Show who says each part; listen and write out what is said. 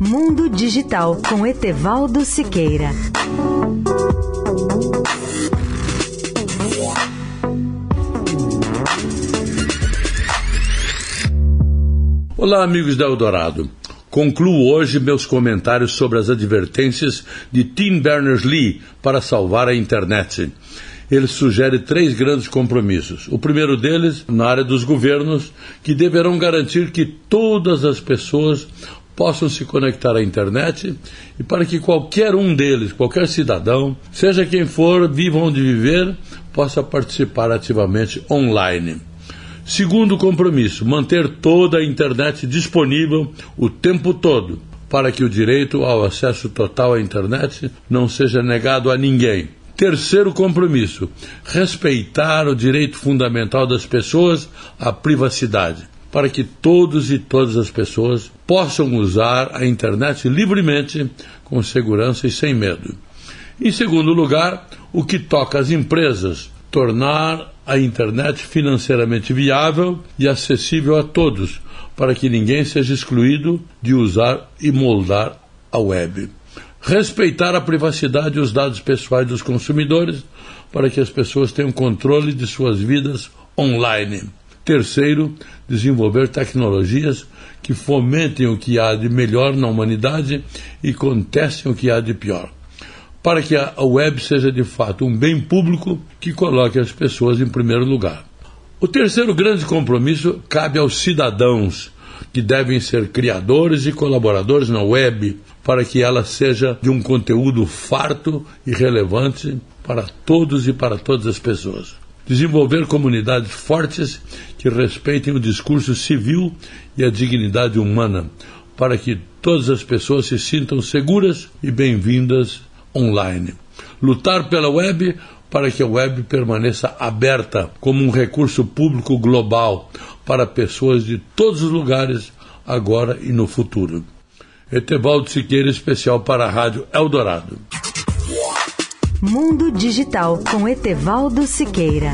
Speaker 1: Mundo Digital com Etevaldo Siqueira.
Speaker 2: Olá, amigos da Eldorado. Concluo hoje meus comentários sobre as advertências de Tim Berners-Lee para salvar a internet. Ele sugere três grandes compromissos. O primeiro deles, na área dos governos, que deverão garantir que todas as pessoas possam se conectar à internet e para que qualquer um deles, qualquer cidadão, seja quem for, viva onde viver, possa participar ativamente online. Segundo compromisso, manter toda a internet disponível o tempo todo, para que o direito ao acesso total à internet não seja negado a ninguém. Terceiro compromisso, respeitar o direito fundamental das pessoas à privacidade, para que todos e todas as pessoas possam usar a internet livremente, com segurança e sem medo. Em segundo lugar, o que toca às empresas, tornar a internet financeiramente viável e acessível a todos, para que ninguém seja excluído de usar e moldar a web. Respeitar a privacidade e os dados pessoais dos consumidores, para que as pessoas tenham controle de suas vidas online. Terceiro, desenvolver tecnologias que fomentem o que há de melhor na humanidade e contestem o que há de pior para que a web seja de fato um bem público que coloque as pessoas em primeiro lugar. O terceiro grande compromisso cabe aos cidadãos, que devem ser criadores e colaboradores na web, para que ela seja de um conteúdo farto e relevante para todos e para todas as pessoas. Desenvolver comunidades fortes que respeitem o discurso civil e a dignidade humana, para que todas as pessoas se sintam seguras e bem-vindas online. Lutar pela web para que a web permaneça aberta como um recurso público global para pessoas de todos os lugares, agora e no futuro. Etevaldo Siqueira, especial para a Rádio Eldorado.
Speaker 1: Mundo Digital com Etevaldo Siqueira.